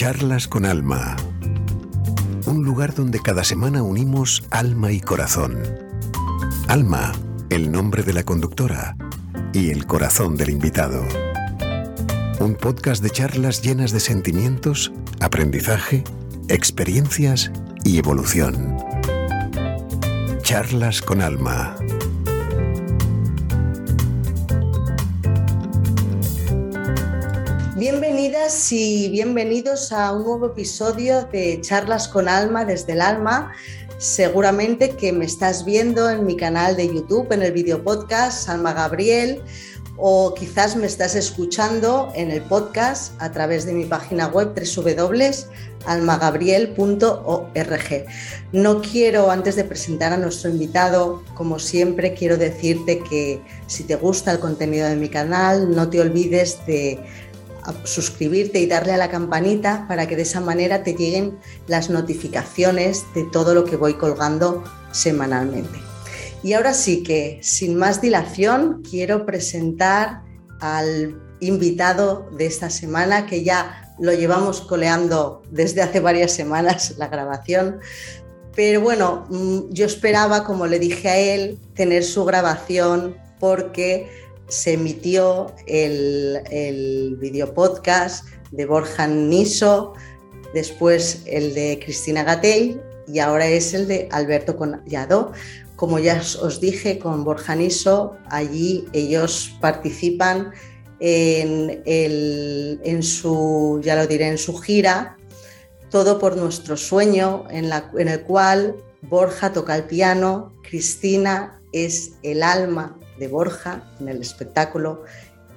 Charlas con Alma. Un lugar donde cada semana unimos alma y corazón. Alma, el nombre de la conductora, y el corazón del invitado. Un podcast de charlas llenas de sentimientos, aprendizaje, experiencias y evolución. Charlas con Alma. Y bienvenidos a un nuevo episodio de Charlas con Alma desde el Alma. Seguramente que me estás viendo en mi canal de YouTube, en el video podcast Alma Gabriel, o quizás me estás escuchando en el podcast a través de mi página web www.almagabriel.org. No quiero, antes de presentar a nuestro invitado, como siempre, quiero decirte que si te gusta el contenido de mi canal, no te olvides de suscribirte y darle a la campanita para que de esa manera te lleguen las notificaciones de todo lo que voy colgando semanalmente. Y ahora sí que, sin más dilación, quiero presentar al invitado de esta semana, que ya lo llevamos coleando desde hace varias semanas la grabación. Pero bueno, mm, yo esperaba, como le dije a él, tener su grabación porque se emitió el, el video podcast de Borja Niso, después el de Cristina Gatell y ahora es el de Alberto Collado. Como ya os dije, con Borja Niso, allí ellos participan en, en, su, ya lo diré, en su gira, todo por nuestro sueño, en, la, en el cual Borja toca el piano, Cristina es el alma de Borja en el espectáculo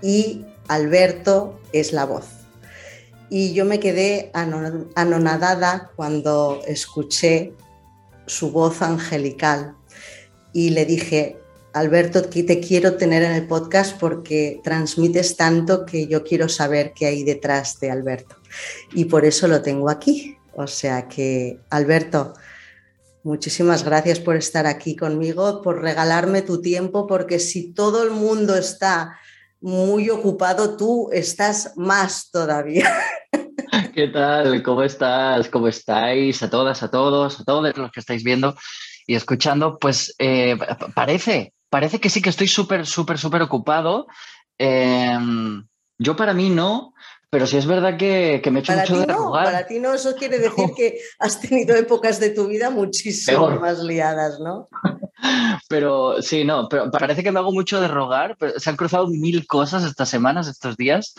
y Alberto es la voz. Y yo me quedé anonadada cuando escuché su voz angelical y le dije, Alberto, te quiero tener en el podcast porque transmites tanto que yo quiero saber qué hay detrás de Alberto. Y por eso lo tengo aquí. O sea que, Alberto, Muchísimas gracias por estar aquí conmigo, por regalarme tu tiempo, porque si todo el mundo está muy ocupado, tú estás más todavía. ¿Qué tal? ¿Cómo estás? ¿Cómo estáis? A todas, a todos, a todos los que estáis viendo y escuchando, pues eh, parece, parece que sí que estoy súper, súper, súper ocupado. Em, yo para mí no, pero sí es verdad que, me he hecho mucho de no, Para ti no, eso quiere decir que has tenido épocas de tu vida muchísimo más liadas, ¿no? Pero sí, no, pero parece que me hago mucho de rogar. Pero se han cruzado mil cosas estas semanas, estos días.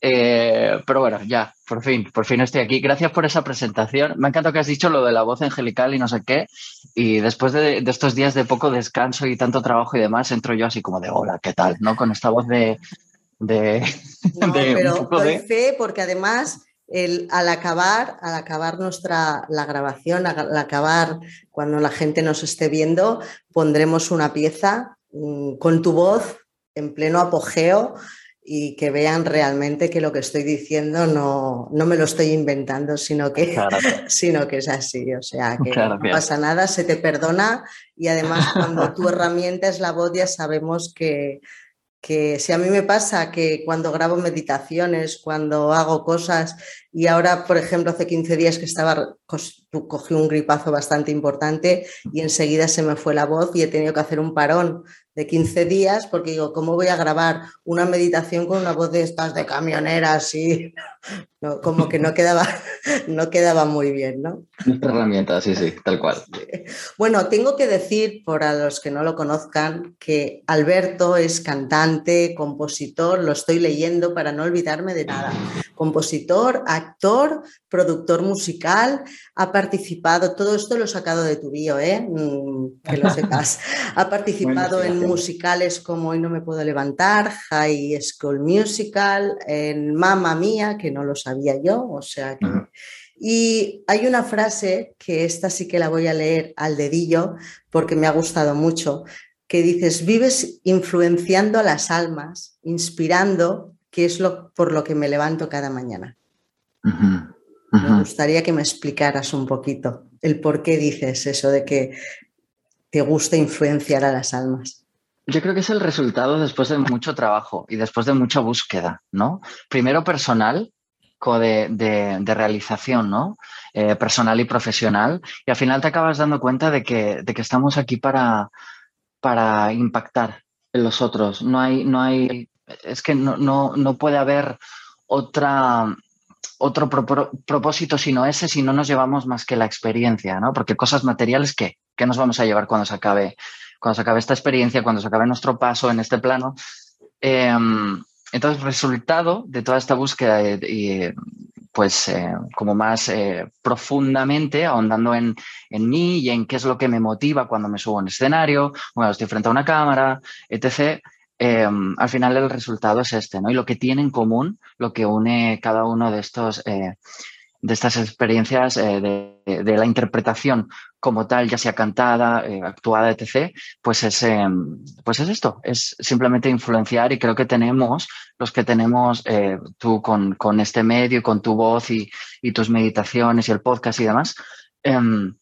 Eh, pero bueno, ya, por fin, por fin estoy aquí. Gracias por esa presentación. Me ha encantado que has dicho lo de la voz angelical y no sé qué. Y después de, de, estos días de poco descanso y tanto trabajo y demás, entro yo así como de hola, ¿qué tal? ¿No? Con esta voz de, de, no, pero doy fe porque además el, al acabar, al acabar nuestra la grabación, al acabar cuando la gente nos esté viendo, pondremos una pieza mmm, con tu voz en pleno apogeo y que vean realmente que lo que estoy diciendo no, no me lo estoy inventando, sino que, claro. sino que es así. O sea, que claro, no pasa nada, se te perdona y además cuando tu herramienta es la voz ya sabemos que que si a mí me pasa que cuando grabo meditaciones, cuando hago cosas, y ahora, por ejemplo, hace 15 días que estaba, cogí un gripazo bastante importante y enseguida se me fue la voz y he tenido que hacer un parón de 15 días porque digo, ¿cómo voy a grabar una meditación con una voz de estas de camionera así? No, como que no quedaba, no quedaba muy bien, ¿no? herramienta, sí, sí, tal cual. Bueno, tengo que decir, para los que no lo conozcan, que Alberto es cantante, compositor, lo estoy leyendo para no olvidarme de nada. Compositor, actor, productor musical, ha participado, todo esto lo he sacado de tu bio, ¿eh? Mm, que lo sepas. Ha participado bueno, en musicales como Hoy no me puedo levantar, High School Musical, en Mamma Mía, que no lo sabía yo, o sea que... Uh -huh. Y hay una frase que esta sí que la voy a leer al dedillo porque me ha gustado mucho, que dices, vives influenciando a las almas, inspirando, que es lo por lo que me levanto cada mañana. Uh -huh. Uh -huh. Me gustaría que me explicaras un poquito el por qué dices eso de que te gusta influenciar a las almas. Yo creo que es el resultado después de mucho trabajo y después de mucha búsqueda, ¿no? Primero personal, arco de, realización, ¿no? Eh, personal y profesional. Y al final te acabas dando cuenta de que, de que estamos aquí para, para impactar en los otros. No hay, no hay, es que no, no, puede haber otra, otro propósito sino ese si no nos llevamos más que la experiencia, ¿no? Porque cosas materiales, ¿qué? ¿Qué nos vamos a llevar cuando se acabe, cuando se acabe esta experiencia, cuando se acabe nuestro paso en este plano? Em, entonces, resultado de toda esta búsqueda y, pues eh, como más eh, profundamente, ahondando en, en, mí y en qué es lo que me motiva cuando me subo en escenario, cuando estoy frente a una cámara, etc. Em, al final el resultado es este, ¿no? Y lo que tiene en común, lo que une cada uno de estos eh, de estas experiencias de, de, la interpretación como tal, ya sea cantada, eh, actuada, etc., pues es, em, pues es esto, es simplemente influenciar y creo que tenemos, los que tenemos eh, tú con, con, este medio, con tu voz y, y, tus meditaciones y el podcast y demás, em,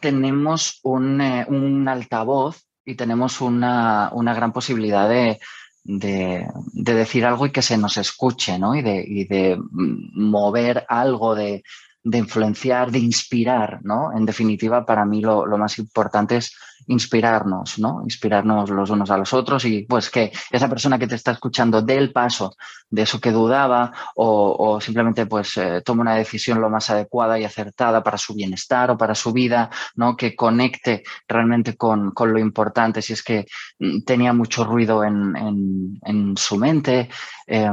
tenemos un, eh, un, altavoz y tenemos una, una gran posibilidad de, de, de, decir algo y que se nos escuche, ¿no? Y de, y de mover algo de, de influenciar, de inspirar, ¿no? En definitiva, para mí lo, lo, más importante es inspirarnos, ¿no? Inspirarnos los unos a los otros y pues que esa persona que te está escuchando dé el paso de eso que dudaba o, simplemente pues eh, tome una decisión lo más adecuada y acertada para su bienestar o para su vida, ¿no? Que conecte realmente con, con lo importante si es que mm, tenía mucho ruido en, en, su mente. Eh,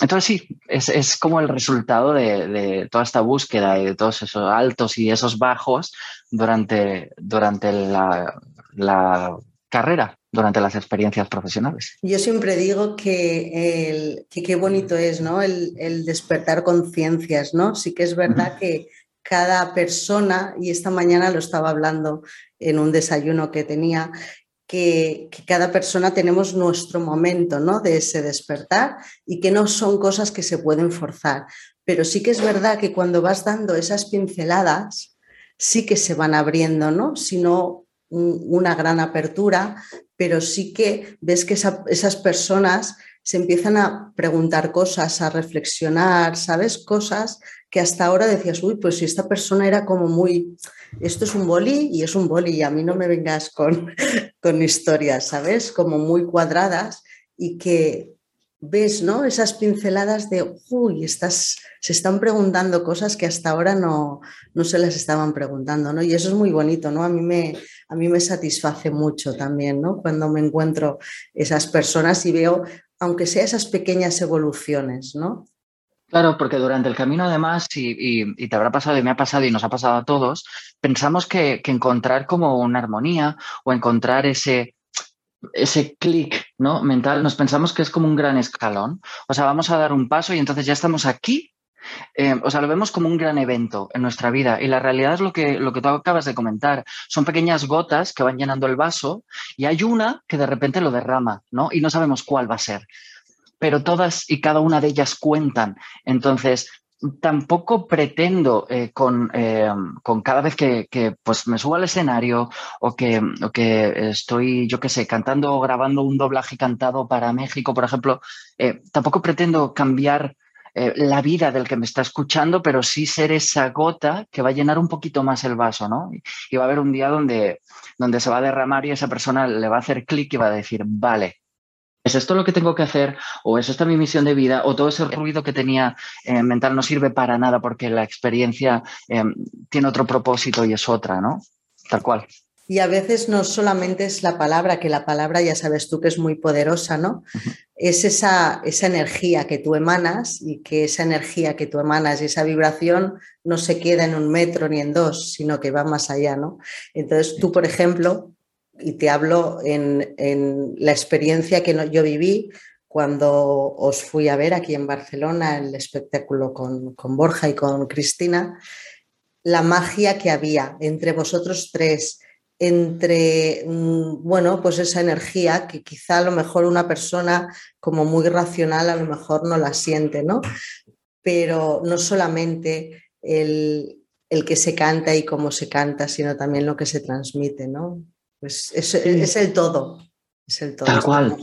entonces sí, es, es, como el resultado de, de, toda esta búsqueda y de todos esos altos y esos bajos durante, durante la, la carrera, durante las experiencias profesionales. Yo siempre digo que, que qué bonito es ¿no? el, el despertar conciencias, ¿no? Sí que es verdad que cada persona, y esta mañana lo estaba hablando en un desayuno que tenía, que, cada persona tenemos nuestro momento ¿no? de ese despertar y que no son cosas que se pueden forzar. Pero sí que es verdad que cuando vas dando esas pinceladas, sí que se van abriendo, ¿no? Sino una gran apertura, pero sí que ves que esas personas se empiezan a preguntar cosas, a reflexionar, ¿sabes? Cosas que hasta ahora decías, uy, pues si esta persona era como muy, esto es un boli y es un boli y a mí no me vengas con, con historias, ¿sabes? Como muy cuadradas y que ves, ¿no? Esas pinceladas de, uy, estás, se están preguntando cosas que hasta ahora no, no se las estaban preguntando, ¿no? Y eso es muy bonito, ¿no? A mí me, a mí me satisface mucho también, ¿no? Cuando me encuentro esas personas y veo, aunque sea esas pequeñas evoluciones, ¿no? Claro, porque durante el camino además, y, y, te habrá pasado y me ha pasado y nos ha pasado a todos, pensamos que, que encontrar como una armonía o encontrar ese, ese clic ¿no? mental, nos pensamos que es como un gran escalón. O sea, vamos a dar un paso y entonces ya estamos aquí. Eh, o sea, lo vemos como un gran evento en nuestra vida y la realidad es lo que, lo que tú acabas de comentar. Son pequeñas gotas que van llenando el vaso y hay una que de repente lo derrama, ¿no? Y no sabemos cuál va a ser pero todas y cada una de ellas cuentan. Entonces, tampoco pretendo eh, con, eh, con, cada vez que, que, pues me subo al escenario o que, o que estoy, yo qué sé, cantando o grabando un doblaje cantado para México, por ejemplo, eh, tampoco pretendo cambiar la vida del que me está escuchando, pero sí ser esa gota que va a llenar un poquito más el vaso, ¿no? Y va a haber un día donde, donde se va a derramar y esa persona le va a hacer clic y va a decir, vale, ¿Es esto lo que tengo que hacer? ¿O es esta mi misión de vida? ¿O todo ese ruido que tenía eh, mental no sirve para nada porque la experiencia eh, tiene otro propósito y es otra, ¿no? Tal cual. Y a veces no solamente es la palabra, que la palabra ya sabes tú que es muy poderosa, ¿no? Uh -huh. Es esa, esa energía que tú emanas y que esa energía que tú emanas y esa vibración no se queda en un metro ni en dos, sino que va más allá, ¿no? Entonces tú, por ejemplo, y te hablo en, la experiencia que no, yo viví cuando os fui a ver aquí en Barcelona el espectáculo con, con Borja y con Cristina, la magia que había entre vosotros tres, entre, mm, bueno, pues esa energía que quizá a lo mejor una persona como muy racional a lo mejor no la siente, ¿no? Pero no solamente el, el que se canta y cómo se canta, sino también lo que se transmite, ¿no? Pues es, es, el todo. Es el todo. Tal cual.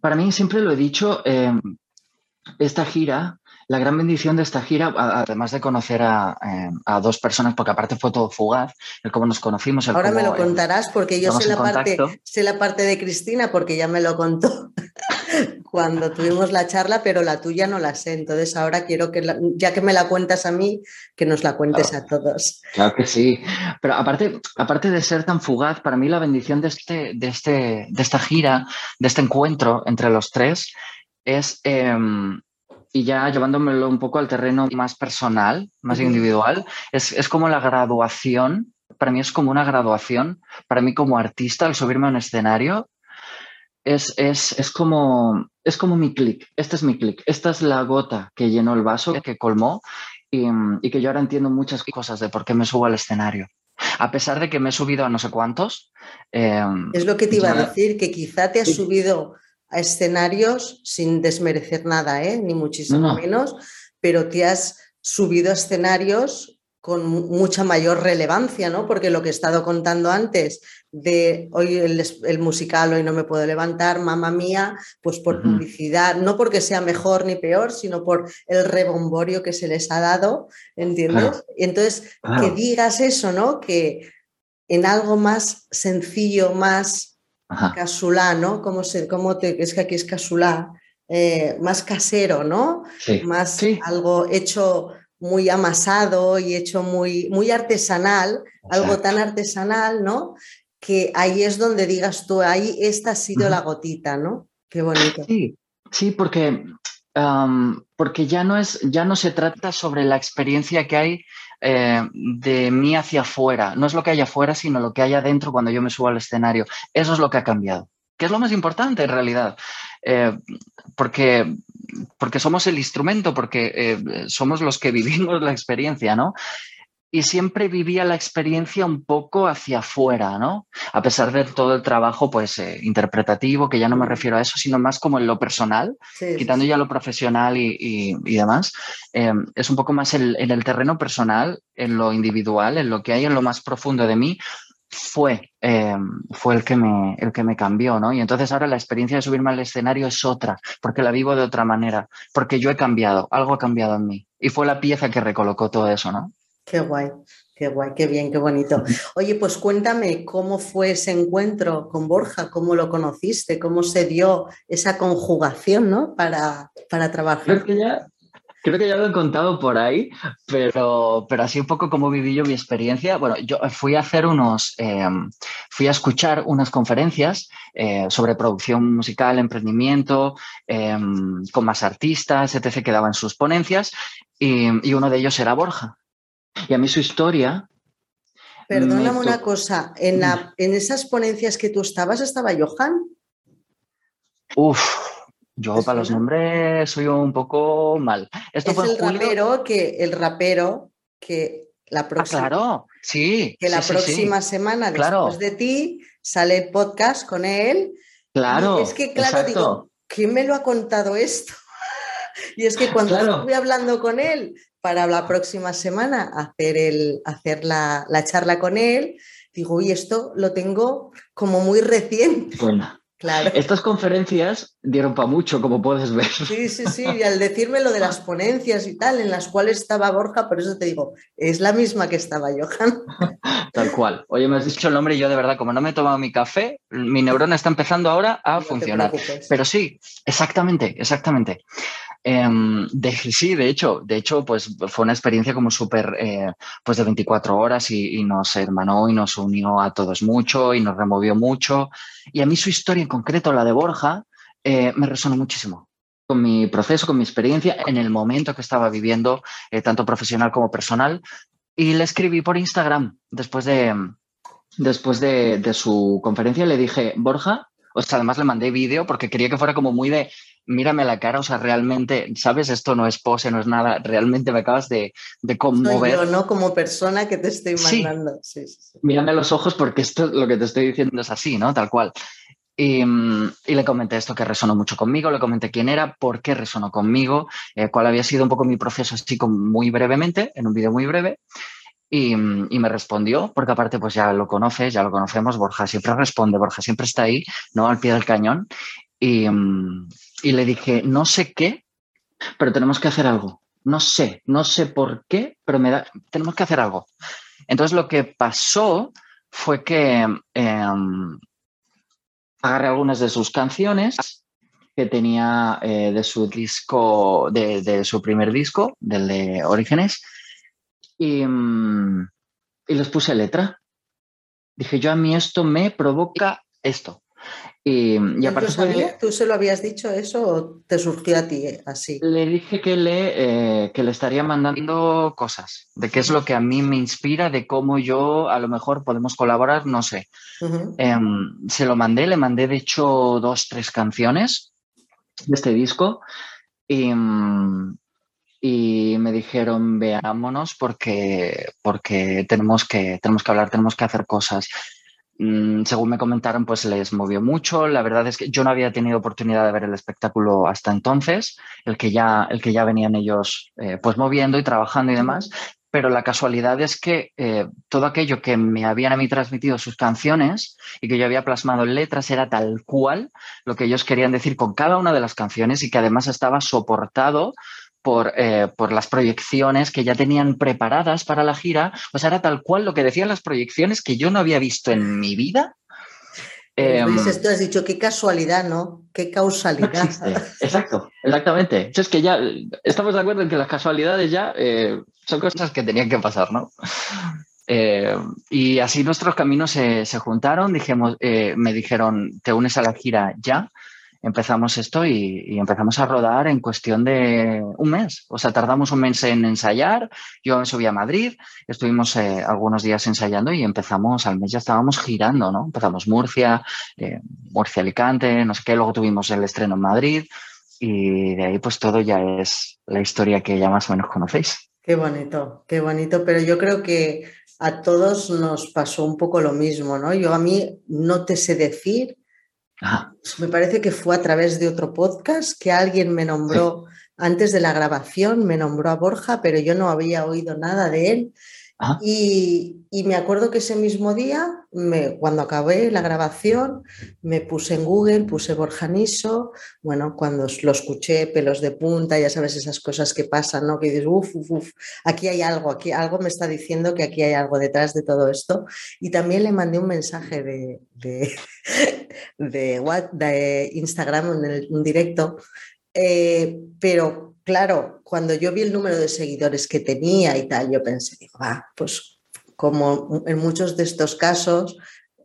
Para mí siempre lo he dicho, eh, esta gira la gran bendición de esta gira, además de conocer a, eh, dos personas, porque aparte fue todo fugaz, el cómo nos conocimos. Ahora me lo contarás, porque yo sé la, parte, sé la parte de Cristina, porque ya me lo contó cuando tuvimos la charla, pero la tuya no la sé. Entonces ahora quiero que, ya que me la cuentas a mí, que nos la cuentes a todos. Claro que sí. Pero aparte, aparte de ser tan fugaz, para mí la bendición de, este, de, este, de esta gira, de este encuentro entre los tres, es em, y ya llevándomelo un poco al terreno más personal, más individual, es, como la graduación, para mí es como una graduación, para mí como artista, al subirme a un escenario, es, es, como, es como mi clic, este es mi clic, esta es la gota que llenó el vaso, que colmó y, que yo ahora entiendo muchas cosas de por qué me subo al escenario. A pesar de que me he subido a no sé cuántos. Em, es lo que te iba a decir, que quizá te has subido a escenarios sin desmerecer nada, ¿eh? ni muchísimo menos, pero te has subido a escenarios con mucha mayor relevancia, ¿no? Porque lo que he estado contando antes de hoy el, musical, hoy no me puedo levantar, mamá mía, pues por publicidad, no porque sea mejor ni peor, sino por el rebomborio que se les ha dado, ¿entiendes? Entonces, que digas eso, ¿no? Que en algo más sencillo, más Casulá, ¿no? ¿Cómo, se, te, es que aquí es casulá, eh, más casero, ¿no? Más algo hecho muy amasado y hecho muy, muy artesanal, algo tan artesanal, ¿no? Que ahí es donde digas tú, ahí esta ha sido la gotita, ¿no? Qué bonito. Sí, sí, porque, porque ya, no es, ya no se trata sobre la experiencia que hay eh, de mí hacia afuera. No es lo que hay afuera, sino lo que hay adentro cuando yo me subo al escenario. Eso es lo que ha cambiado, que es lo más importante en realidad. Eh, porque, porque somos el instrumento, porque eh, somos los que vivimos la experiencia, ¿no? y siempre vivía la experiencia un poco hacia afuera, ¿no? A pesar de todo el trabajo, pues, eh, interpretativo, que ya no me refiero a eso, sino más como en lo personal, quitando ya lo profesional y, demás, em, es un poco más en el terreno personal, en lo individual, en lo que hay en lo más profundo de mí, fue, em, fue el, que me, el que me cambió, ¿no? Y entonces ahora la experiencia de subirme al escenario es otra, porque la vivo de otra manera, porque yo he cambiado, algo ha cambiado en mí. Y fue la pieza que recolocó todo eso, ¿no? Qué guay, qué guay, qué bien, qué bonito. Oye, pues cuéntame cómo fue ese encuentro con Borja, cómo lo conociste, cómo se dio esa conjugación, ¿no? Para, para trabajar. Creo que, ya, creo que ya lo he contado por ahí, pero, pero así un poco como viví yo mi experiencia. Bueno, yo fui a hacer unos, em, fui a escuchar unas conferencias eh, sobre producción musical, emprendimiento, em, con más artistas, etc., que daban sus ponencias, y, y uno de ellos era Borja. Y a mí su historia... Perdóname una cosa, ¿En, ¿en esas ponencias que tú estabas estaba Johan? Uf, yo para los nombres soy un poco mal. Esto es el rapero que el rapero que la ah, próxima. claro, sí. Que la próxima semana después de ti sale el podcast con él. Claro. es que claro digo, ¿quién me lo ha contado esto? Y es que cuando estuve hablando con él para la próxima semana hacer, el, hacer la, charla con él, digo, uy, esto lo tengo como muy reciente. Bueno. Claro. Estas conferencias dieron para mucho, como puedes ver. Sí, sí, sí. Y al decirme lo de las ponencias y tal, en las cuales estaba Borja, por eso te digo, es la misma que estaba Johan. Tal cual. Oye, me has dicho el nombre y yo de verdad, como no me he tomado mi café, mi neurona está empezando ahora a funcionar. Pero sí, exactamente, exactamente. Em, de, sí, de hecho, de hecho, pues fue una experiencia como súper, eh, pues de 24 horas y, nos hermanó y nos unió a todos mucho y nos removió mucho. Y a mí su historia en concreto, la de Borja, eh, me resonó muchísimo con mi proceso, con mi experiencia, en el momento que estaba viviendo, eh, tanto profesional como personal. Y le escribí por Instagram después de, después de, de su conferencia, le dije, Borja, o sea, además le mandé vídeo porque quería que fuera como muy de, mírame la cara, o sea, realmente, ¿sabes? Esto no es pose, no es nada, realmente me acabas de, de conmover. Soy yo, ¿no? Como persona que te estoy mandando. Sí. Mírame a los ojos porque esto lo que te estoy diciendo es así, ¿no? Tal cual. Y, le comenté esto que resonó mucho conmigo, le comenté quién era, por qué resonó conmigo, eh, cuál había sido un poco mi proceso así como muy brevemente, en un vídeo muy breve. Y, y, me respondió, porque aparte pues ya lo conoces, ya lo conocemos, Borja siempre responde, Borja siempre está ahí, ¿no? Al pie del cañón. Y, y le dije, no sé qué, pero tenemos que hacer algo. No sé, no sé por qué, pero me tenemos que hacer algo. Entonces lo que pasó fue que em, agarré algunas de sus canciones que tenía eh, de su disco, de, su primer disco, del de Orígenes, y, mm, y les puse letra. Dije, yo a mí esto me provoca esto. Y, y aparte ¿Tú se lo habías dicho eso o te surgió a ti así? Le dije que le, eh, que le estaría mandando cosas, de qué es lo que a mí me inspira, de cómo yo a lo mejor podemos colaborar, no sé. Em, se lo mandé, le mandé de hecho dos, tres canciones de este disco y, y me dijeron veámonos porque, porque tenemos, que, tenemos que hablar, tenemos que hacer cosas. Mm, según me comentaron, pues les movió mucho. La verdad es que yo no había tenido oportunidad de ver el espectáculo hasta entonces, el que ya, el que ya venían ellos eh, pues moviendo y trabajando y demás. Pero la casualidad es que eh, todo aquello que me habían a mí transmitido sus canciones y que yo había plasmado en letras era tal cual lo que ellos querían decir con cada una de las canciones y que además estaba soportado por, eh, por, las proyecciones que ya tenían preparadas para la gira. O sea, era tal cual lo que decían las proyecciones que yo no había visto en mi vida. Em, esto has dicho, qué casualidad, ¿no? Qué causalidad. Exacto, exactamente. Es que ya estamos de acuerdo en que las casualidades ya eh, son cosas que tenían que pasar, ¿no? Eh, y así nuestros caminos se, se juntaron, dijimos, me dijeron, te unes a la gira ya empezamos esto y, empezamos a rodar en cuestión de un mes. O sea, tardamos un mes en ensayar. Yo me subí a Madrid, estuvimos eh, algunos días ensayando y empezamos, al mes ya estábamos girando, ¿no? Empezamos Murcia, eh, Murcia, Alicante, no sé qué. Luego tuvimos el estreno en Madrid y de ahí pues todo ya es la historia que ya más o menos conocéis. Qué bonito, qué bonito. Pero yo creo que a todos nos pasó un poco lo mismo, ¿no? Yo a mí no te sé decir me parece que fue a través de otro podcast que alguien me nombró antes de la grabación, me nombró a Borja, pero yo no había oído nada de él. Y, me acuerdo que ese mismo día, cuando acabé la grabación, me puse en Google, puse Borja Niso, bueno, cuando lo escuché, pelos de punta, ya sabes esas cosas que pasan, ¿no? Que dices, uff, uff, uf, aquí hay algo, aquí algo me está diciendo que aquí hay algo detrás de todo esto. Y también le mandé un mensaje de, de, de, Instagram en un directo, eh, pero claro, cuando yo vi el número de seguidores que tenía y tal, yo pensé, digo, va, pues como en muchos de estos casos,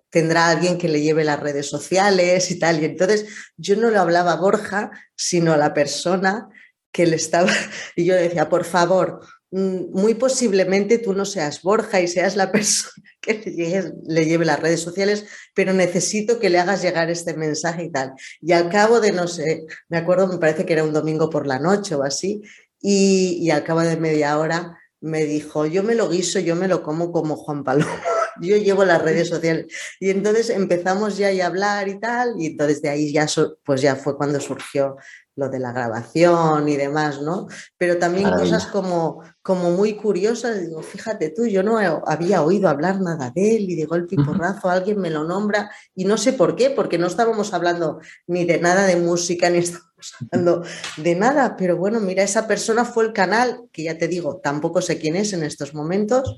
tendrá alguien que le lleve las redes sociales y tal. Y entonces yo no le hablaba a Borja, sino a la persona que le estaba. Y yo decía, por favor, muy posiblemente tú no seas Borja y seas la persona que le, lleve las redes sociales, pero necesito que le hagas llegar este mensaje y tal. Y al cabo de, no sé, me acuerdo, me parece que era un domingo por la noche o así, y, al cabo de media hora me dijo, yo me lo guiso, yo me lo como como Juan Palomo, yo llevo las redes sociales. Y entonces empezamos ya a hablar y tal, y entonces de ahí ya, pues ya fue cuando surgió lo de la grabación y demás, ¿no? Pero también cosas como, como muy curiosas, digo, fíjate tú, yo no había oído hablar nada de él y digo el piporrazo, alguien me lo nombra y no sé por qué, porque no estábamos hablando ni de nada de música, ni estábamos hablando de nada, pero bueno, mira, esa persona fue el canal, que ya te digo, tampoco sé quién es en estos momentos,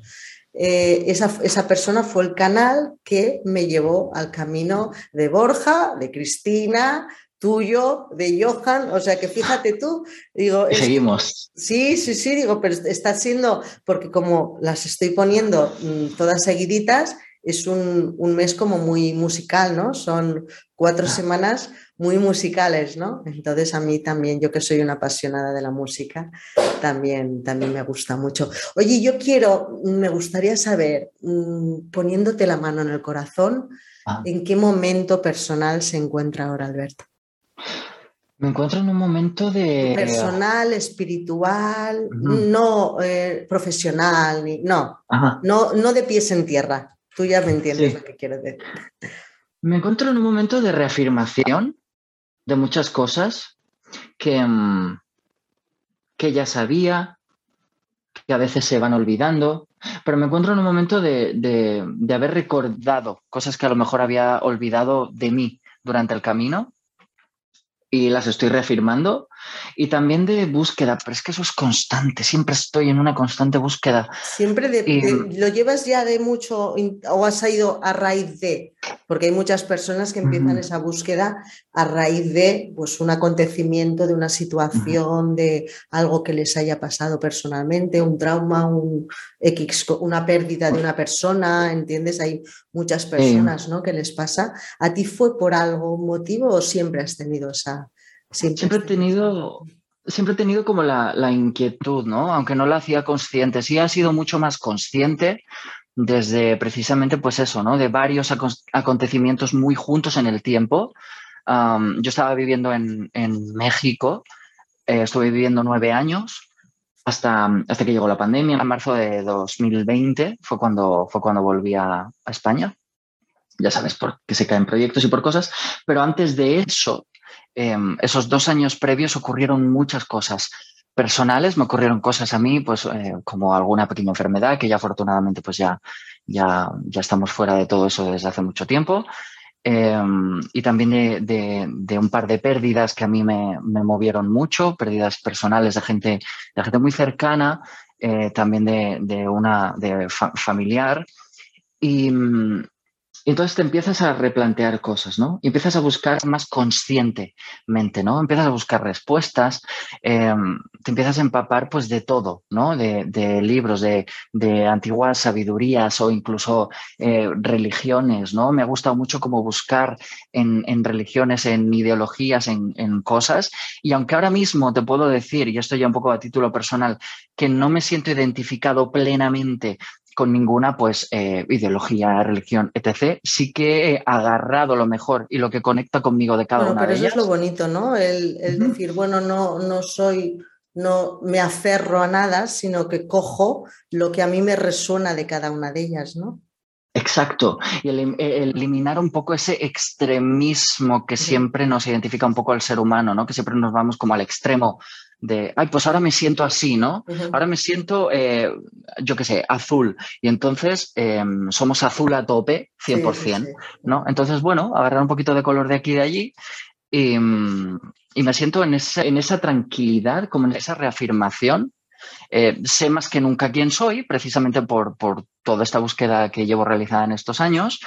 eh, esa, esa, persona fue el canal que me llevó al camino de Borja, de Cristina, tuyo, de Johan, o sea que fíjate tú, digo... Seguimos. sí, sí, sí, digo, pero está siendo, porque como las estoy poniendo mm, todas seguiditas, es un, mes como muy musical, ¿no? Son cuatro ah. semanas muy musicales, ¿no? Entonces a mí también, yo que soy una apasionada de la música, también, también me gusta mucho. Oye, yo quiero, me gustaría saber, mm, poniéndote la mano en el corazón, ah. ¿en qué momento personal se encuentra ahora Alberto? Me encuentro en un momento de... Personal, espiritual, no eh, profesional, ni, no, no, no de pies en tierra. Tú ya me entiendes lo que quiero decir. Me encuentro en un momento de reafirmación de muchas cosas que, mm, que ya sabía, que a veces se van olvidando, pero me encuentro en un momento de, de haber recordado cosas que a lo mejor había olvidado de mí durante el camino y las estoy reafirmando y también de búsqueda, pero es que eso es constante, siempre estoy en una constante búsqueda. Siempre lo llevas ya de mucho o has ido a raíz de, porque hay muchas personas que empiezan esa búsqueda a raíz de pues, un acontecimiento, de una situación, de algo que les haya pasado personalmente, un trauma, un X, una pérdida de una persona, ¿entiendes? Hay muchas personas ¿no? que les pasa. ¿A ti fue por algo, un motivo o siempre has tenido esa... Siempre, he tenido, siempre he tenido como la, la, inquietud, ¿no? Aunque no la hacía consciente, sí ha sido mucho más consciente desde precisamente pues eso, ¿no? De varios acontecimientos muy juntos en el tiempo. yo estaba viviendo en, en México, eh, estuve viviendo nueve años hasta, hasta que llegó la pandemia. En marzo de 2020 fue cuando, fue cuando volví a, a España. Ya sabes, porque se caen proyectos y por cosas. Pero antes de eso, Em, esos dos años previos ocurrieron muchas cosas personales, me ocurrieron cosas a mí, pues eh, como alguna pequeña enfermedad, que ya afortunadamente pues ya, ya, ya estamos fuera de todo eso desde hace mucho tiempo. Em, y también de, un par de pérdidas que a mí me, me movieron mucho, pérdidas personales de gente, de gente muy cercana, eh, también de, de una de familiar. Y, mm, entonces te empiezas a replantear cosas, ¿no? Y empiezas a buscar más conscientemente, ¿no? Empiezas a buscar respuestas, em, te empiezas a empapar pues de todo, ¿no? De, libros, de, antiguas sabidurías o incluso eh, religiones, ¿no? Me ha gustado mucho como buscar en, religiones, en ideologías, en, en cosas. Y aunque ahora mismo te puedo decir, y esto ya un poco a título personal, que no me siento identificado plenamente con ninguna pues eh, ideología, religión, etc. Sí que he agarrado lo mejor y lo que conecta conmigo de cada una de ellas. Pero eso es lo bonito, ¿no? El, decir, bueno, no, no soy, no me aferro a nada, sino que cojo lo que a mí me resuena de cada una de ellas, ¿no? Exacto, y eliminar un poco ese extremismo que siempre nos identifica un poco al ser humano, ¿no? Que siempre nos vamos como al extremo de, ay, pues ahora me siento así, ¿no? Ahora me siento, eh, yo qué sé, azul. Y entonces em, somos azul a tope, 100%, ¿no? Entonces, bueno, agarrar un poquito de color de aquí y de allí y, mm, me siento en esa, en esa tranquilidad, como en esa reafirmación. Eh, sé más que nunca quién soy, precisamente por, por, toda esta búsqueda que llevo realizada en estos años.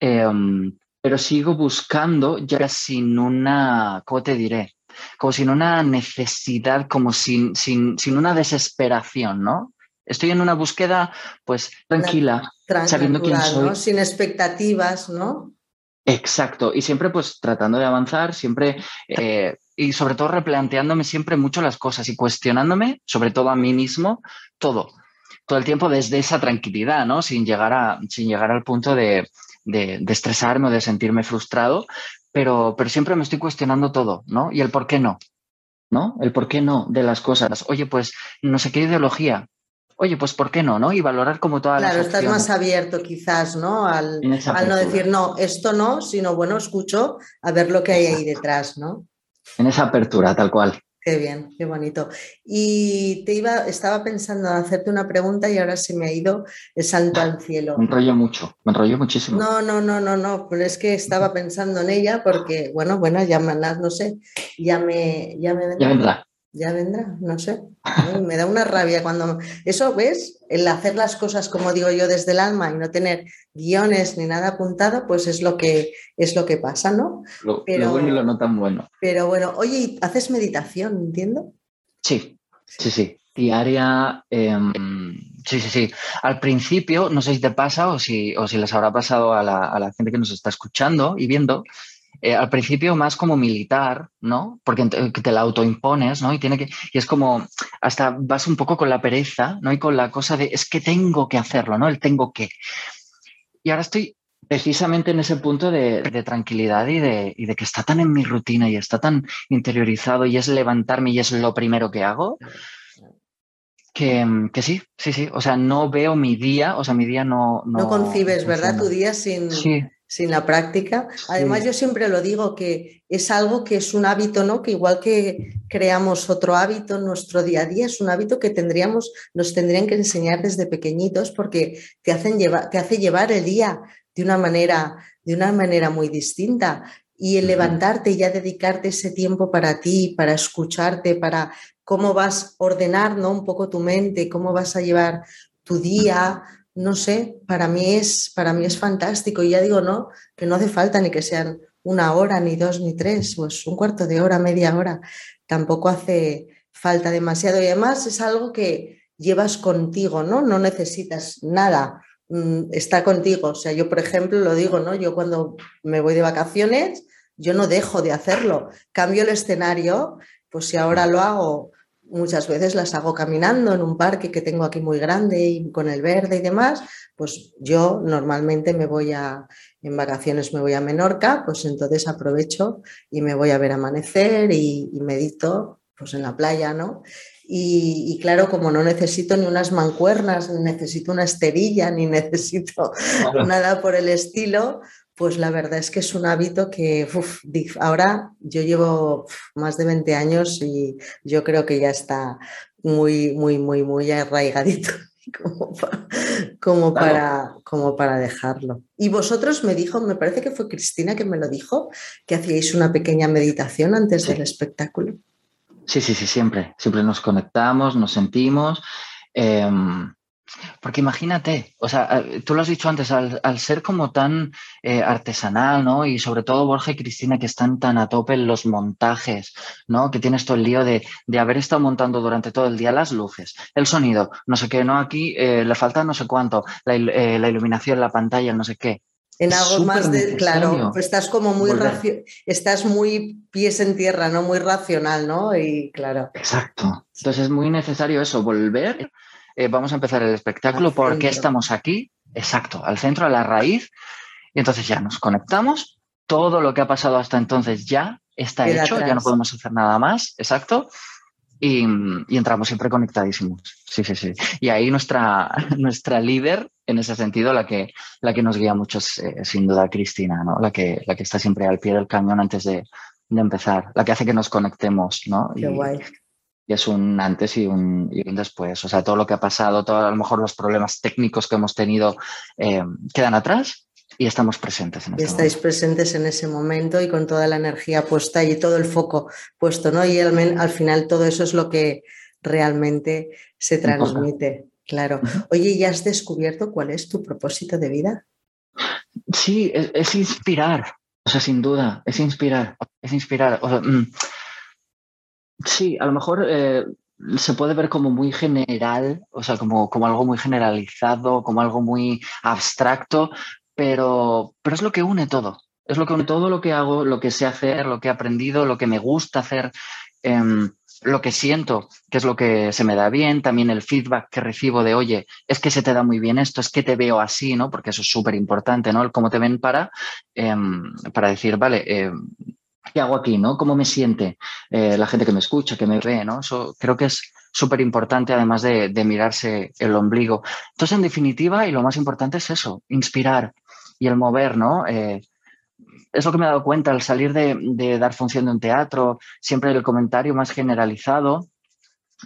Em, pero sigo buscando ya sin una, ¿cómo te diré? Como sin una necesidad, como sin, sin, sin una desesperación, ¿no? Estoy en una búsqueda, pues, tranquila, sabiendo quién soy. Sin expectativas, ¿no? Exacto, y siempre pues tratando de avanzar, siempre eh, y sobre todo replanteándome siempre mucho las cosas y cuestionándome, sobre todo a mí mismo, todo, todo el tiempo desde esa tranquilidad, ¿no? Sin llegar, a, sin llegar al punto de, de, de estresarme o de sentirme frustrado, pero, pero siempre me estoy cuestionando todo, ¿no? Y el por qué no, ¿no? El por qué no de las cosas. Oye, pues no sé qué ideología. Oye, pues ¿por qué no? ¿no? Y valorar como todas claro, las Claro, estás más abierto quizás, ¿no? Al, al no decir, no, esto no, sino, bueno, escucho a ver lo que hay ahí detrás, ¿no? En esa apertura, tal cual. Qué bien, qué bonito. Y te iba, estaba pensando en hacerte una pregunta y ahora se me ha ido el salto al cielo. Me enrollo mucho, me enrollo muchísimo. No, no, no, no, no, pero es que estaba pensando en ella porque, bueno, bueno, ya me, no sé, ya me, ya me Ya vendrá ya vendrá, no sé. Me da una rabia cuando... Eso, ¿ves? El hacer las cosas, como digo yo, desde el alma y no tener guiones ni nada apuntado, pues es lo que, es lo que pasa, ¿no? Lo, pero, bueno y lo no tan bueno. Pero bueno, oye, ¿haces meditación, entiendo? Sí, sí, sí. Diaria, em, sí, sí, sí. Al principio, no sé si te pasa o si, o si les habrá pasado a la, a la gente que nos está escuchando y viendo, eh, al principio más como militar, ¿no? Porque te, la autoimpones, ¿no? Y, tiene que, y es como, hasta vas un poco con la pereza, ¿no? Y con la cosa de, es que tengo que hacerlo, ¿no? El tengo que. Y ahora estoy precisamente en ese punto de, tranquilidad y de, y de, que está tan en mi rutina y está tan interiorizado y es levantarme y es lo primero que hago. Que, que, sí, sí, sí. O sea, no veo mi día, o sea, mi día no... No, no concibes, ¿verdad? Tu día sin, sí sin la práctica. Además, yo siempre lo digo que es algo que es un hábito, ¿no? Que igual que creamos otro hábito en nuestro día a día, es un hábito que tendríamos, nos tendrían que enseñar desde pequeñitos porque te, hacen llevar, te hace llevar el día de una manera, de una manera muy distinta. y el levantarte y ya dedicarte ese tiempo para ti, para escucharte, para cómo vas a ordenar ¿no? un poco tu mente, cómo vas a llevar tu día, no sé, para mí es, para mí es fantástico. Y ya digo, no, que no hace falta ni que sean una hora, ni dos, ni tres, pues un cuarto de hora, media hora. Tampoco hace falta demasiado. Y además es algo que llevas contigo, ¿no? No necesitas nada. Mm, está contigo. O sea, yo, por ejemplo, lo digo, ¿no? Yo cuando me voy de vacaciones, yo no dejo de hacerlo. Cambio el escenario, pues si ahora lo hago muchas veces las hago caminando en un parque que tengo aquí muy grande y con el verde y demás, pues yo normalmente me voy a, en vacaciones me voy a Menorca, pues entonces aprovecho y me voy a ver amanecer y, medito pues en la playa, ¿no? Y, y, claro, como no necesito ni unas mancuernas, ni necesito una esterilla, ni necesito nada por el estilo, pues la verdad es que es un hábito que ahora yo llevo más de 20 años y yo creo que ya está muy, muy, muy, muy arraigadito como, para, como, para, dejarlo. Y vosotros me dijo, me parece que fue Cristina que me lo dijo, que hacíais una pequeña meditación antes del espectáculo. Sí, sí, sí, siempre. Siempre nos conectamos, nos sentimos. Em, porque imagínate, o sea, tú lo has dicho antes, al, ser como tan eh, artesanal, ¿no? Y sobre todo Borja y Cristina que están tan a tope en los montajes, ¿no? Que tienes todo el lío de, haber estado montando durante todo el día las luces, el sonido, no sé qué, ¿no? Aquí eh, le falta no sé cuánto, la, eh, la iluminación, la pantalla, no sé qué. En algo más de, claro, pues estás como muy, estás muy pies en tierra, ¿no? Muy racional, ¿no? Y claro. Exacto. Entonces es muy necesario eso, volver eh, vamos a empezar el espectáculo, ¿por qué estamos aquí? Exacto, al centro, a la raíz. Y entonces ya nos conectamos, todo lo que ha pasado hasta entonces ya está hecho, ya no podemos hacer nada más, exacto. Y, entramos siempre conectadísimos. Sí, sí, sí. Y ahí nuestra, nuestra líder, en ese sentido, la que, la que nos guía mucho es eh, sin duda Cristina, ¿no? La que, la que está siempre al pie del cañón antes de, empezar, la que hace que nos conectemos, ¿no? Qué guay y es un antes y un, y un, después. O sea, todo lo que ha pasado, todo, a lo mejor los problemas técnicos que hemos tenido eh, quedan atrás y estamos presentes en este Estáis presentes en ese momento y con toda la energía puesta y todo el foco puesto, ¿no? Y al, al final todo eso es lo que realmente se transmite. Claro. Oye, ¿ya has descubierto cuál es tu propósito de vida? Sí, es, inspirar. O sea, sin duda, es inspirar. Es inspirar. O sea, mm, Sí, a lo mejor eh, se puede ver como muy general, o sea, como, como algo muy generalizado, como algo muy abstracto, pero, pero es lo que une todo. Es lo que une todo lo que hago, lo que sé hacer, lo que he aprendido, lo que me gusta hacer, em, lo que siento, que es lo que se me da bien, también el feedback que recibo de, oye, es que se te da muy bien esto, es que te veo así, ¿no? Porque eso es súper importante, ¿no? El cómo te ven para, em, para decir, vale, em, ¿qué hago aquí? ¿no? ¿Cómo me siente eh, la gente que me escucha, que me ve? ¿no? Eso creo que es súper importante, además de, mirarse el ombligo. Entonces, en definitiva, y lo más importante es eso, inspirar y el mover, ¿no? Eh, es lo que me he dado cuenta al salir de, dar función de un teatro, siempre el comentario más generalizado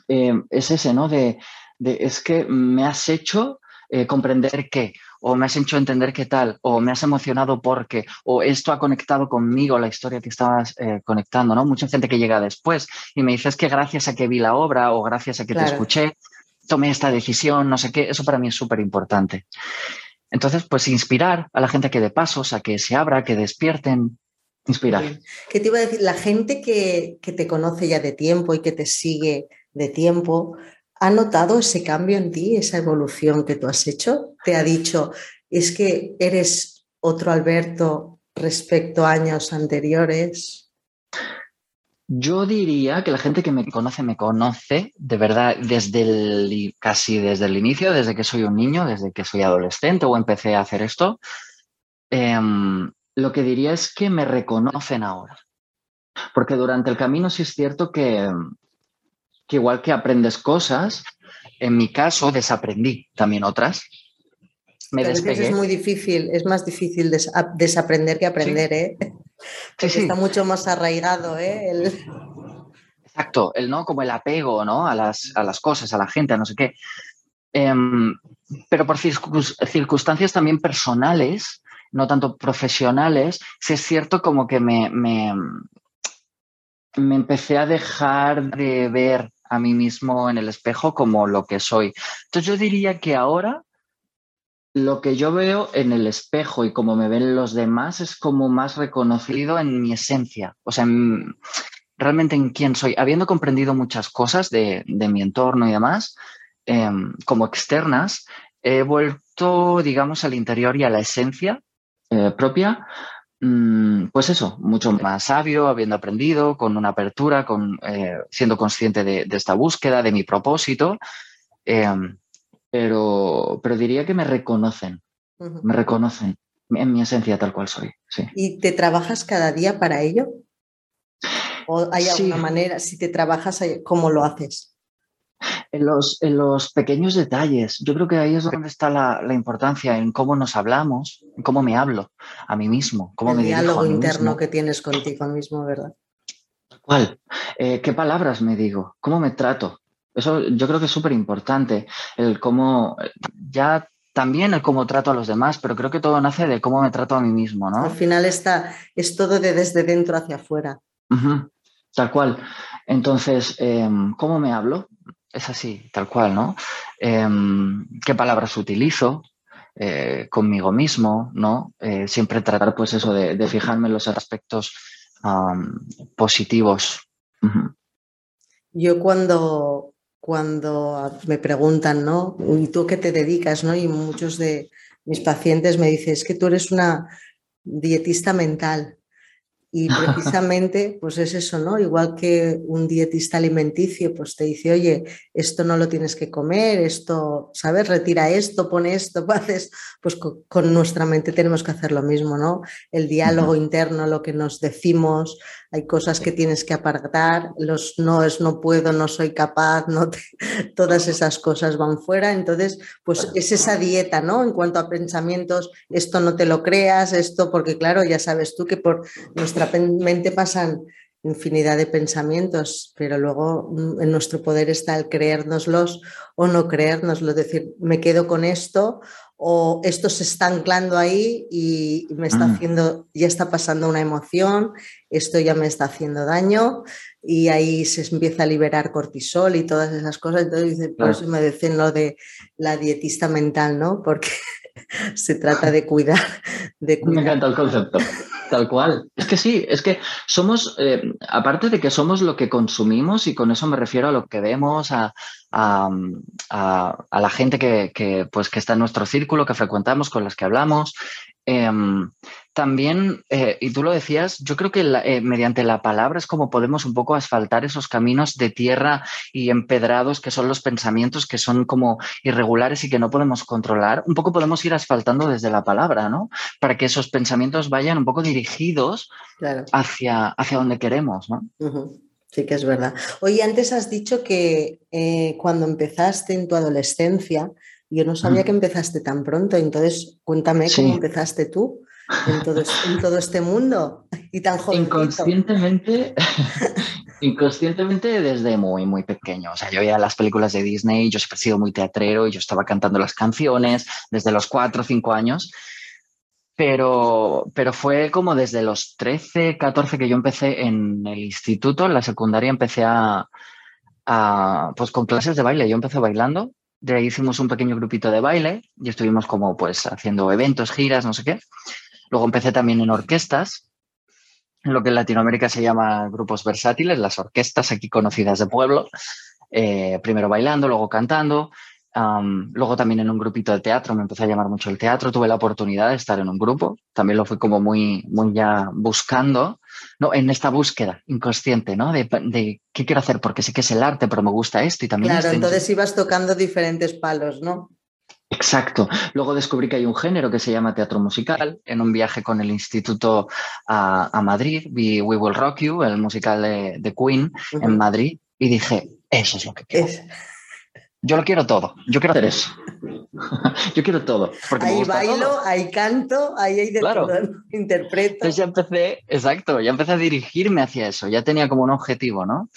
eh, es ese, ¿no? De, es que me has hecho comprender que, o me has hecho entender qué tal, o me has emocionado porque, o esto ha conectado conmigo la historia que estabas eh, conectando, ¿no? Mucha gente que llega después y me dices que gracias a que vi la obra o gracias a que te escuché, tomé esta decisión, no sé qué, eso para mí es súper importante. Entonces, pues inspirar a la gente que de pasos, a que se abra, que despierten, inspirar. ¿Qué te iba a decir? La gente que, que te conoce ya de tiempo y que te sigue de tiempo, ¿Ha notado ese cambio en ti, esa evolución que tú has hecho? ¿Te ha dicho, es que eres otro Alberto respecto a años anteriores? Yo diría que la gente que me conoce me conoce de verdad desde el, casi desde el inicio, desde que soy un niño, desde que soy adolescente o empecé a hacer esto. Em, lo que diría es que me reconocen ahora. Porque durante el camino sí es cierto que, que igual que aprendes cosas, en mi caso desaprendí también otras. Me despegué. Es muy difícil, es más difícil desaprender que aprender, ¿eh? está mucho más arraigado, ¿eh? Exacto, el no, como el apego, ¿no? A las, a las cosas, a la gente, a no sé qué. Em, pero por circunstancias también personales, no tanto profesionales, sí es cierto como que me, me, me empecé a dejar de ver a mí mismo en el espejo como lo que soy. Entonces yo diría que ahora lo que yo veo en el espejo y como me ven los demás es como más reconocido en mi esencia, o sea, realmente en quién soy. Habiendo comprendido muchas cosas de, mi entorno y demás, em, como externas, he vuelto, digamos, al interior y a la esencia eh, propia, pues eso, mucho más sabio, habiendo aprendido, con una apertura, con, eh, siendo consciente de, esta búsqueda, de mi propósito. Em, pero, pero diría que me reconocen, me reconocen en mi esencia tal cual soy. Sí. ¿Y te trabajas cada día para ello? ¿O hay alguna manera, si te trabajas, cómo lo haces? En los, en los pequeños detalles. Yo creo que ahí es donde está la, la importancia, en cómo nos hablamos, en cómo me hablo a mí mismo, cómo El me diálogo interno que tienes contigo mismo, ¿verdad? ¿Cuál? Eh, ¿Qué palabras me digo? ¿Cómo me trato? Eso yo creo que es súper importante, el cómo, ya también el cómo trato a los demás, pero creo que todo nace de cómo me trato a mí mismo, ¿no? Al final está, es todo de desde dentro hacia afuera. Tal cual. Entonces, em, ¿cómo me hablo? Es así, tal cual, ¿no? Em, ¿Qué palabras utilizo? Eh, conmigo mismo, ¿no? Eh, siempre tratar, pues eso, de, fijarme en los aspectos positivos. Yo cuando, cuando me preguntan, ¿no? ¿Y tú qué te dedicas? ¿no? Y muchos de mis pacientes me dicen, es que tú eres una dietista mental. Y precisamente, pues es eso, ¿no? Igual que un dietista alimenticio, pues te dice, oye, esto no lo tienes que comer, esto, ¿sabes? Retira esto, pone esto, haces, pues con, nuestra mente tenemos que hacer lo mismo, ¿no? El diálogo interno, lo que nos decimos, hay cosas que tienes que apartar, los no es no puedo, no soy capaz, no todas esas cosas van fuera. Entonces, pues es esa dieta, ¿no? En cuanto a pensamientos, esto no te lo creas, esto, porque claro, ya sabes tú que por nuestra mente pasan infinidad de pensamientos, pero luego mm, en nuestro poder está el creérnoslos o no creérnoslo, decir, me quedo con esto o esto se está anclando ahí y me está mm. haciendo, ya está pasando una emoción, esto ya me está haciendo daño y ahí se empieza a liberar cortisol y todas esas cosas. Entonces, por eso me dicen lo de la dietista mental, ¿no? Porque se trata de cuidar, de Me encanta el concepto, tal cual. Es que sí, es que somos, eh, aparte de que somos lo que consumimos, y con eso me refiero a lo que vemos, a, a, la gente que, pues, que está en nuestro círculo, que frecuentamos, con las que hablamos. Em, también, eh, y tú lo decías, yo creo que eh, mediante la palabra es como podemos un poco asfaltar esos caminos de tierra y empedrados que son los pensamientos que son como irregulares y que no podemos controlar. Un poco podemos ir asfaltando desde la palabra, ¿no? Para que esos pensamientos vayan un poco dirigidos hacia, hacia donde queremos, ¿no? Sí que es verdad. Oye, antes has dicho que eh, cuando empezaste en tu adolescencia, yo no sabía que empezaste tan pronto, entonces cuéntame cómo empezaste tú en todo, este mundo y tan joven. Inconscientemente, inconscientemente desde muy, muy pequeño. O sea, yo veía las películas de Disney, yo siempre he sido muy teatrero y yo estaba cantando las canciones desde los cuatro o cinco años. Pero, pero fue como desde los 13, 14 que yo empecé en el instituto, en la secundaria empecé a, pues con clases de baile. Yo empecé bailando, de ahí hicimos un pequeño grupito de baile y estuvimos como pues haciendo eventos, giras, no sé qué. Luego empecé también en orquestas, en lo que en Latinoamérica se llama grupos versátiles, las orquestas aquí conocidas de pueblo. Eh, primero bailando, luego cantando luego también en un grupito de teatro, me empezó a llamar mucho el teatro, tuve la oportunidad de estar en un grupo, también lo fui como muy, muy ya buscando, ¿no? en esta búsqueda inconsciente, ¿no? De, de, qué quiero hacer, porque sé que es el arte, pero me gusta esto y también... Claro, entonces ibas tocando diferentes palos, ¿no? Exacto. Luego descubrí que hay un género que se llama teatro musical. En un viaje con el instituto a, Madrid vi We Will Rock You, el musical de, Queen, en Madrid, y dije, eso es lo que quiero yo lo quiero todo, yo quiero hacer eso. yo quiero todo. Porque ahí bailo, ahí canto, ahí hay de todo, interpreto. Entonces ya empecé, exacto, ya empecé a dirigirme hacia eso, ya tenía como un objetivo, ¿no?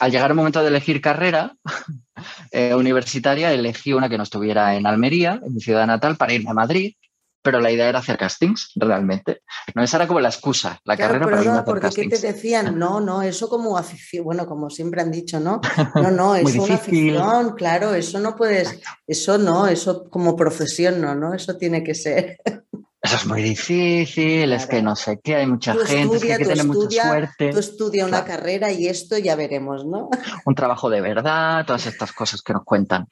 Al llegar el momento de elegir carrera eh, universitaria, elegí una que no estuviera en Almería, en mi ciudad natal, para irme a Madrid. pero la idea era hacer castings, realmente. No, esa era como la excusa, la carrera para no, porque ¿qué te decían? No, no, eso como afición, bueno, como siempre han dicho, ¿no? No, no, es una afición, claro, eso no puedes, eso no, eso como profesión no, ¿no? Eso tiene que ser. Eso es muy difícil, es que no sé qué, hay mucha gente, es que hay que tener mucha suerte. Tú estudia una carrera y esto ya veremos, ¿no? Un trabajo de verdad, todas estas cosas que nos cuentan.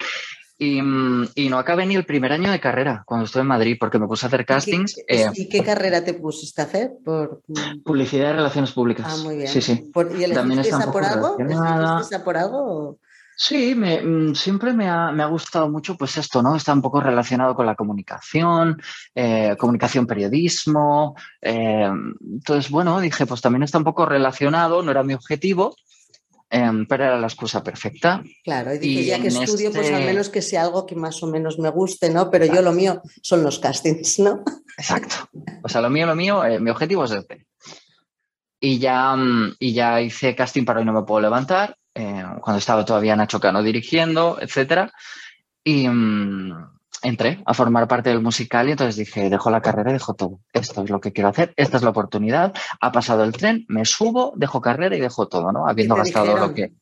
Y, no acabé ni el primer año de carrera cuando estuve en Madrid porque me puse a hacer castings. ¿Y qué, carrera te pusiste a hacer? Por... Publicidad y relaciones públicas. Ah, muy bien. Sí, sí. ¿Y el También está por algo? por algo? Sí, me, mm, siempre me ha, me ha, gustado mucho pues esto, ¿no? Está un poco relacionado con la comunicación, eh, comunicación, periodismo. Eh, entonces, bueno, dije, pues también está un poco relacionado, no era mi objetivo, Em, pero era la excusa perfecta. Claro, y dije, ya que estudio, pues al este menos que sea algo que más o menos me guste, ¿no? Pero yo lo mío son los castings, ¿no? Exacto. O sea, lo mío, lo mío, eh, mi objetivo es este. Y ya, mm, y ya hice casting para Hoy No Me Puedo Levantar, eh, cuando estaba todavía Nacho Cano dirigiendo, etc. Y, mm, entré a formar parte del musical y entonces dije, dejo la carrera y dejo todo. Esto es lo que quiero hacer, esta es la oportunidad, ha pasado el tren, me subo, dejo carrera y dejo todo, ¿no? Habiendo gastado lo que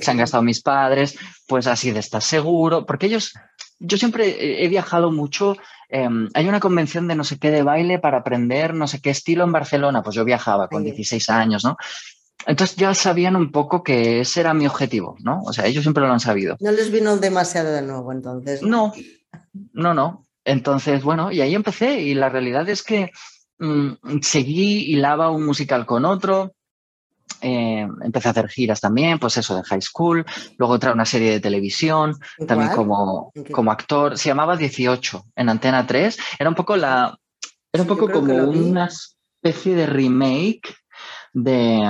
se han gastado mis padres, pues así de estar seguro, porque ellos, yo siempre he viajado mucho, em, hay una convención de no sé qué de baile para aprender no sé qué estilo en Barcelona, pues yo viajaba con 16 años, ¿no? Entonces ya sabían un poco que ese era mi objetivo, ¿no? O sea, ellos siempre lo han sabido. No les vino demasiado de nuevo entonces. No, no, no. Entonces, bueno, y ahí empecé y la realidad es que mm, seguí, hilaba un musical con otro, eh, empecé a hacer giras también, pues eso, de high school, luego trae una serie de televisión, también como, como actor, se llamaba 18 en Antena 3, era un poco la, era un poco como una especie de remake de,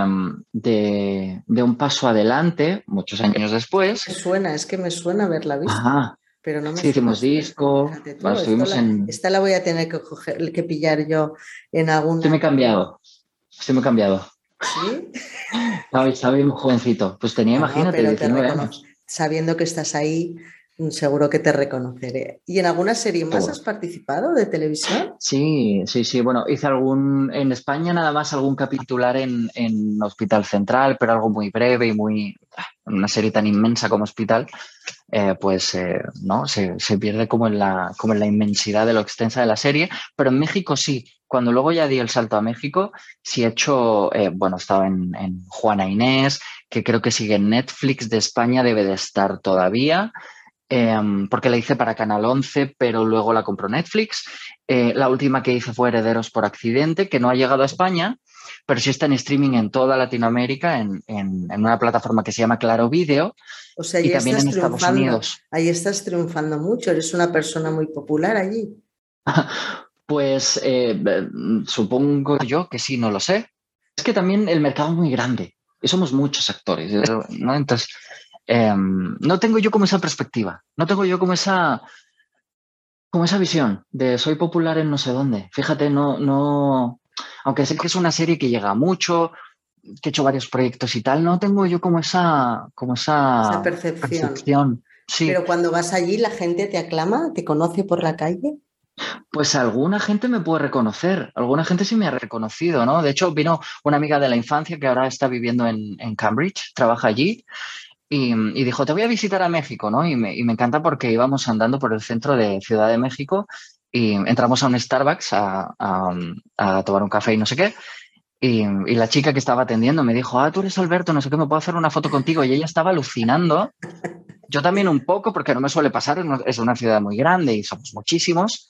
de, de, un paso adelante, muchos años después. Me suena, es que me suena haberla visto. Ajá, pero no me sí, hicimos disco. esta, en... esta la voy a tener que, que pillar yo en algún. Estoy muy cambiado. Estoy muy cambiado. ¿Sí? Estaba, muy jovencito. Pues tenía, imagínate, 19 años. Sabiendo que estás ahí, seguro que te reconoceré. ¿Y en alguna serie más has participado de televisión? Sí, sí, sí. Bueno, hice algún, en España nada más algún capitular en, en Hospital Central, pero algo muy breve y muy, una serie tan inmensa como Hospital, eh, pues eh, no se, pierde como en, la, como en la inmensidad de lo extensa de la serie, pero en México sí. Cuando luego ya di el salto a México, sí he hecho, eh, bueno, estaba en, Juana Inés, que creo que sigue en Netflix de España, debe de estar todavía. Em, porque la hice para Canal 11, pero luego la compró Netflix. la última que hice fue Herederos por accidente, que no ha llegado a España, pero sí está en streaming en toda Latinoamérica, en, una plataforma que se llama Claro Video. O sea, y también en Estados Unidos. Ahí estás triunfando mucho, eres una persona muy popular allí. pues eh, supongo yo que sí, no lo sé. Es que también el mercado es muy grande y somos muchos actores, ¿no? Entonces, em, no tengo yo como esa perspectiva, no tengo yo como esa, como esa visión de soy popular en no sé dónde. Fíjate, no, no, aunque sé que es una serie que llega mucho, que he hecho varios proyectos y tal, no tengo yo como esa, como esa, percepción. Sí. Pero cuando vas allí, ¿la gente te aclama? ¿Te conoce por la calle? Pues alguna gente me puede reconocer, alguna gente sí me ha reconocido, ¿no? De hecho, vino una amiga de la infancia que ahora está viviendo en, Cambridge, trabaja allí, y, dijo, te voy a visitar a México, ¿no? Y me, y me, encanta porque íbamos andando por el centro de Ciudad de México y entramos a un Starbucks a, tomar un café y no sé qué. Y, la chica que estaba atendiendo me dijo, ah, tú eres Alberto, no sé qué, me puedo hacer una foto contigo. Y ella estaba alucinando. Yo también un poco, porque no me suele pasar, es una ciudad muy grande y somos muchísimos.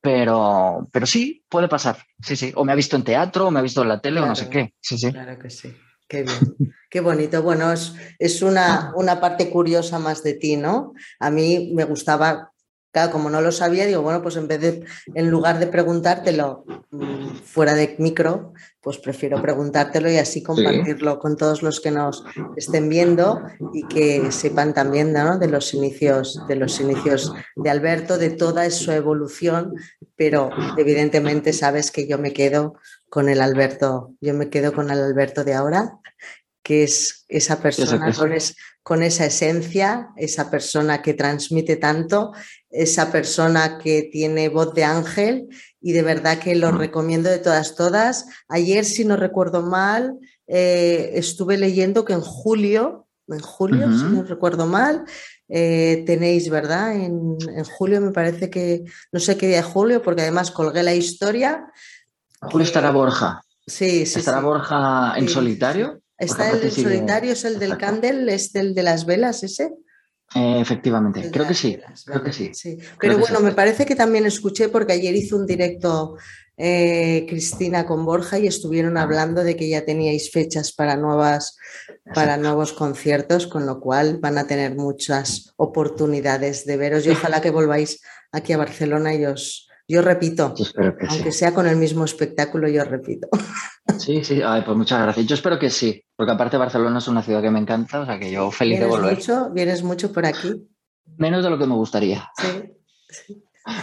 Pero, pero sí, puede pasar. Sí, sí. O me ha visto en teatro, o me ha visto en la tele, o no sé qué. Sí, sí. Claro que sí. Qué bien, qué bonito. Bueno, es, es una, una, parte curiosa más de ti, ¿no? A mí me gustaba Claro, como no lo sabía, digo, bueno, pues en vez de, en lugar de preguntártelo mm, fuera de micro, pues prefiero preguntártelo y así compartirlo con todos los que nos estén viendo y que sepan también de los inicios, de los inicios de Alberto, de toda su evolución, pero evidentemente sabes que yo me quedo con el Alberto, yo me quedo con el Alberto de ahora que es esa persona con, esa esencia, esa persona que transmite tanto, esa persona que tiene voz de ángel y de verdad que lo recomiendo de todas, todas. Ayer, si no recuerdo mal, eh, estuve leyendo que en julio, en julio, si no recuerdo mal, eh, tenéis, ¿verdad? En, julio me parece que, no sé qué día de julio, porque además colgué la historia. Julio estará Borja. Sí, sí. ¿Estará Borja en solitario? Está el solitario, es el del Candle, es el de las velas ese. Eh, efectivamente, creo que sí, creo que sí. Pero bueno, me parece que también escuché porque ayer hizo un directo eh, Cristina con Borja y estuvieron ah. hablando de que ya teníais fechas para nuevas para nuevos conciertos, con lo cual van a tener muchas oportunidades de veros y ojalá que volváis aquí a Barcelona y os, yo repito, aunque sea con el mismo espectáculo, yo repito. Sí, sí, pues muchas gracias. Yo espero que sí, porque aparte Barcelona es una ciudad que me encanta, o sea que yo feliz de volver. Mucho, ¿Vienes mucho por aquí? Menos de lo que me gustaría. Sí.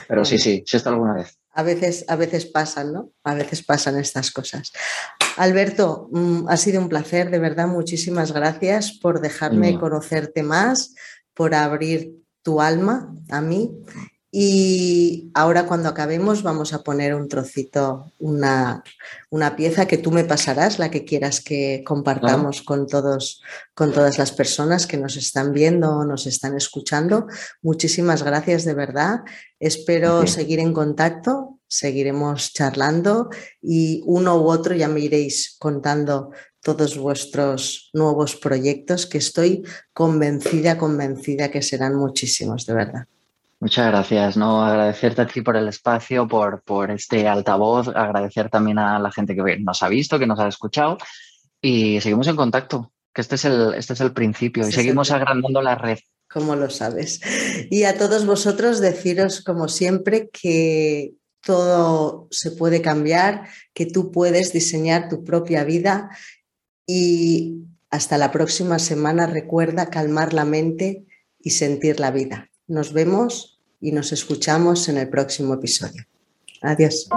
Pero sí, sí, sí está alguna vez. A veces, a veces pasan, ¿no? A veces pasan estas cosas. Alberto, mm, ha sido un placer, de verdad, muchísimas gracias por dejarme conocerte más, por abrir tu alma a mí y ahora cuando acabemos vamos a poner un trocito, una, una pieza que tú me pasarás, la que quieras que compartamos con, todos, con todas las personas que nos están viendo o nos están escuchando. Muchísimas gracias de verdad. Espero seguir en contacto, seguiremos charlando y uno u otro ya me iréis contando todos vuestros nuevos proyectos que estoy convencida, convencida que serán muchísimos, de verdad. Muchas gracias, ¿no? Agradecerte a ti por el espacio, por, por este altavoz, agradecer también a la gente que nos ha visto, que nos ha escuchado y seguimos en contacto, que este es el, este es el principio y este seguimos agrandando la red. Como lo sabes. Y a todos vosotros deciros, como siempre, que todo se puede cambiar, que tú puedes diseñar tu propia vida y hasta la próxima semana recuerda calmar la mente y sentir la vida. Nos vemos y nos escuchamos en el próximo episodio. Adiós.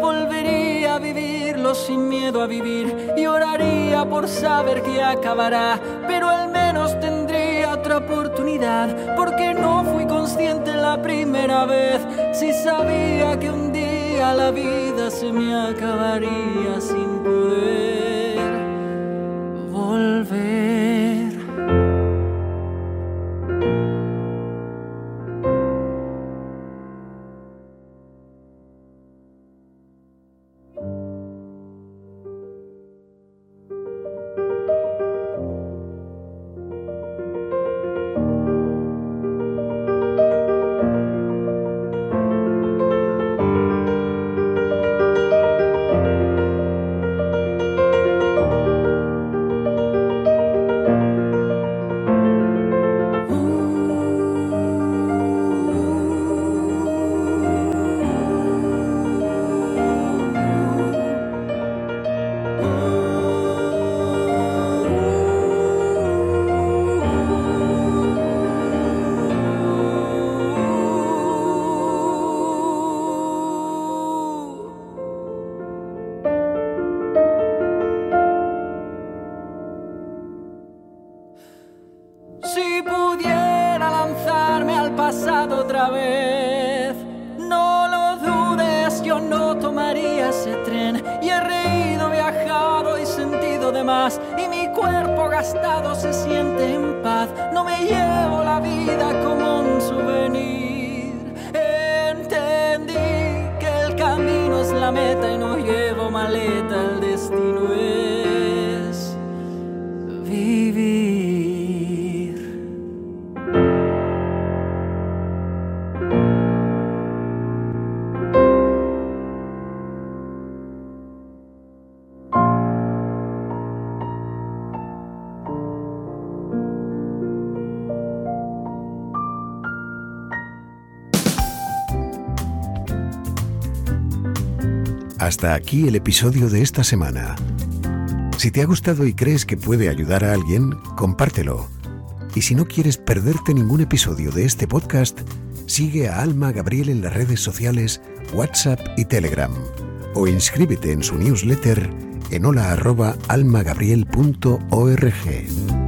Volvería a vivirlo sin miedo a vivir. Y oraría por saber que acabará, pero al menos tendría otra oportunidad, porque no fui consciente la primera vez, si sabía que un día la vida se me acabaría sin poder otra vez. No lo dudes, yo no tomaría ese tren. Y he reído, viajado y sentido de más. Y mi cuerpo gastado se siente en paz. No me llevo la vida como un souvenir. Entendí que el camino es la meta y no llevo maleta, el destino Hasta aquí el episodio de esta semana. Si te ha gustado y crees que puede ayudar a alguien, compártelo. Y si no quieres perderte ningún episodio de este podcast, sigue a Alma Gabriel en las redes sociales, WhatsApp y Telegram. O inscríbete en su newsletter en hola.almagabriel.org.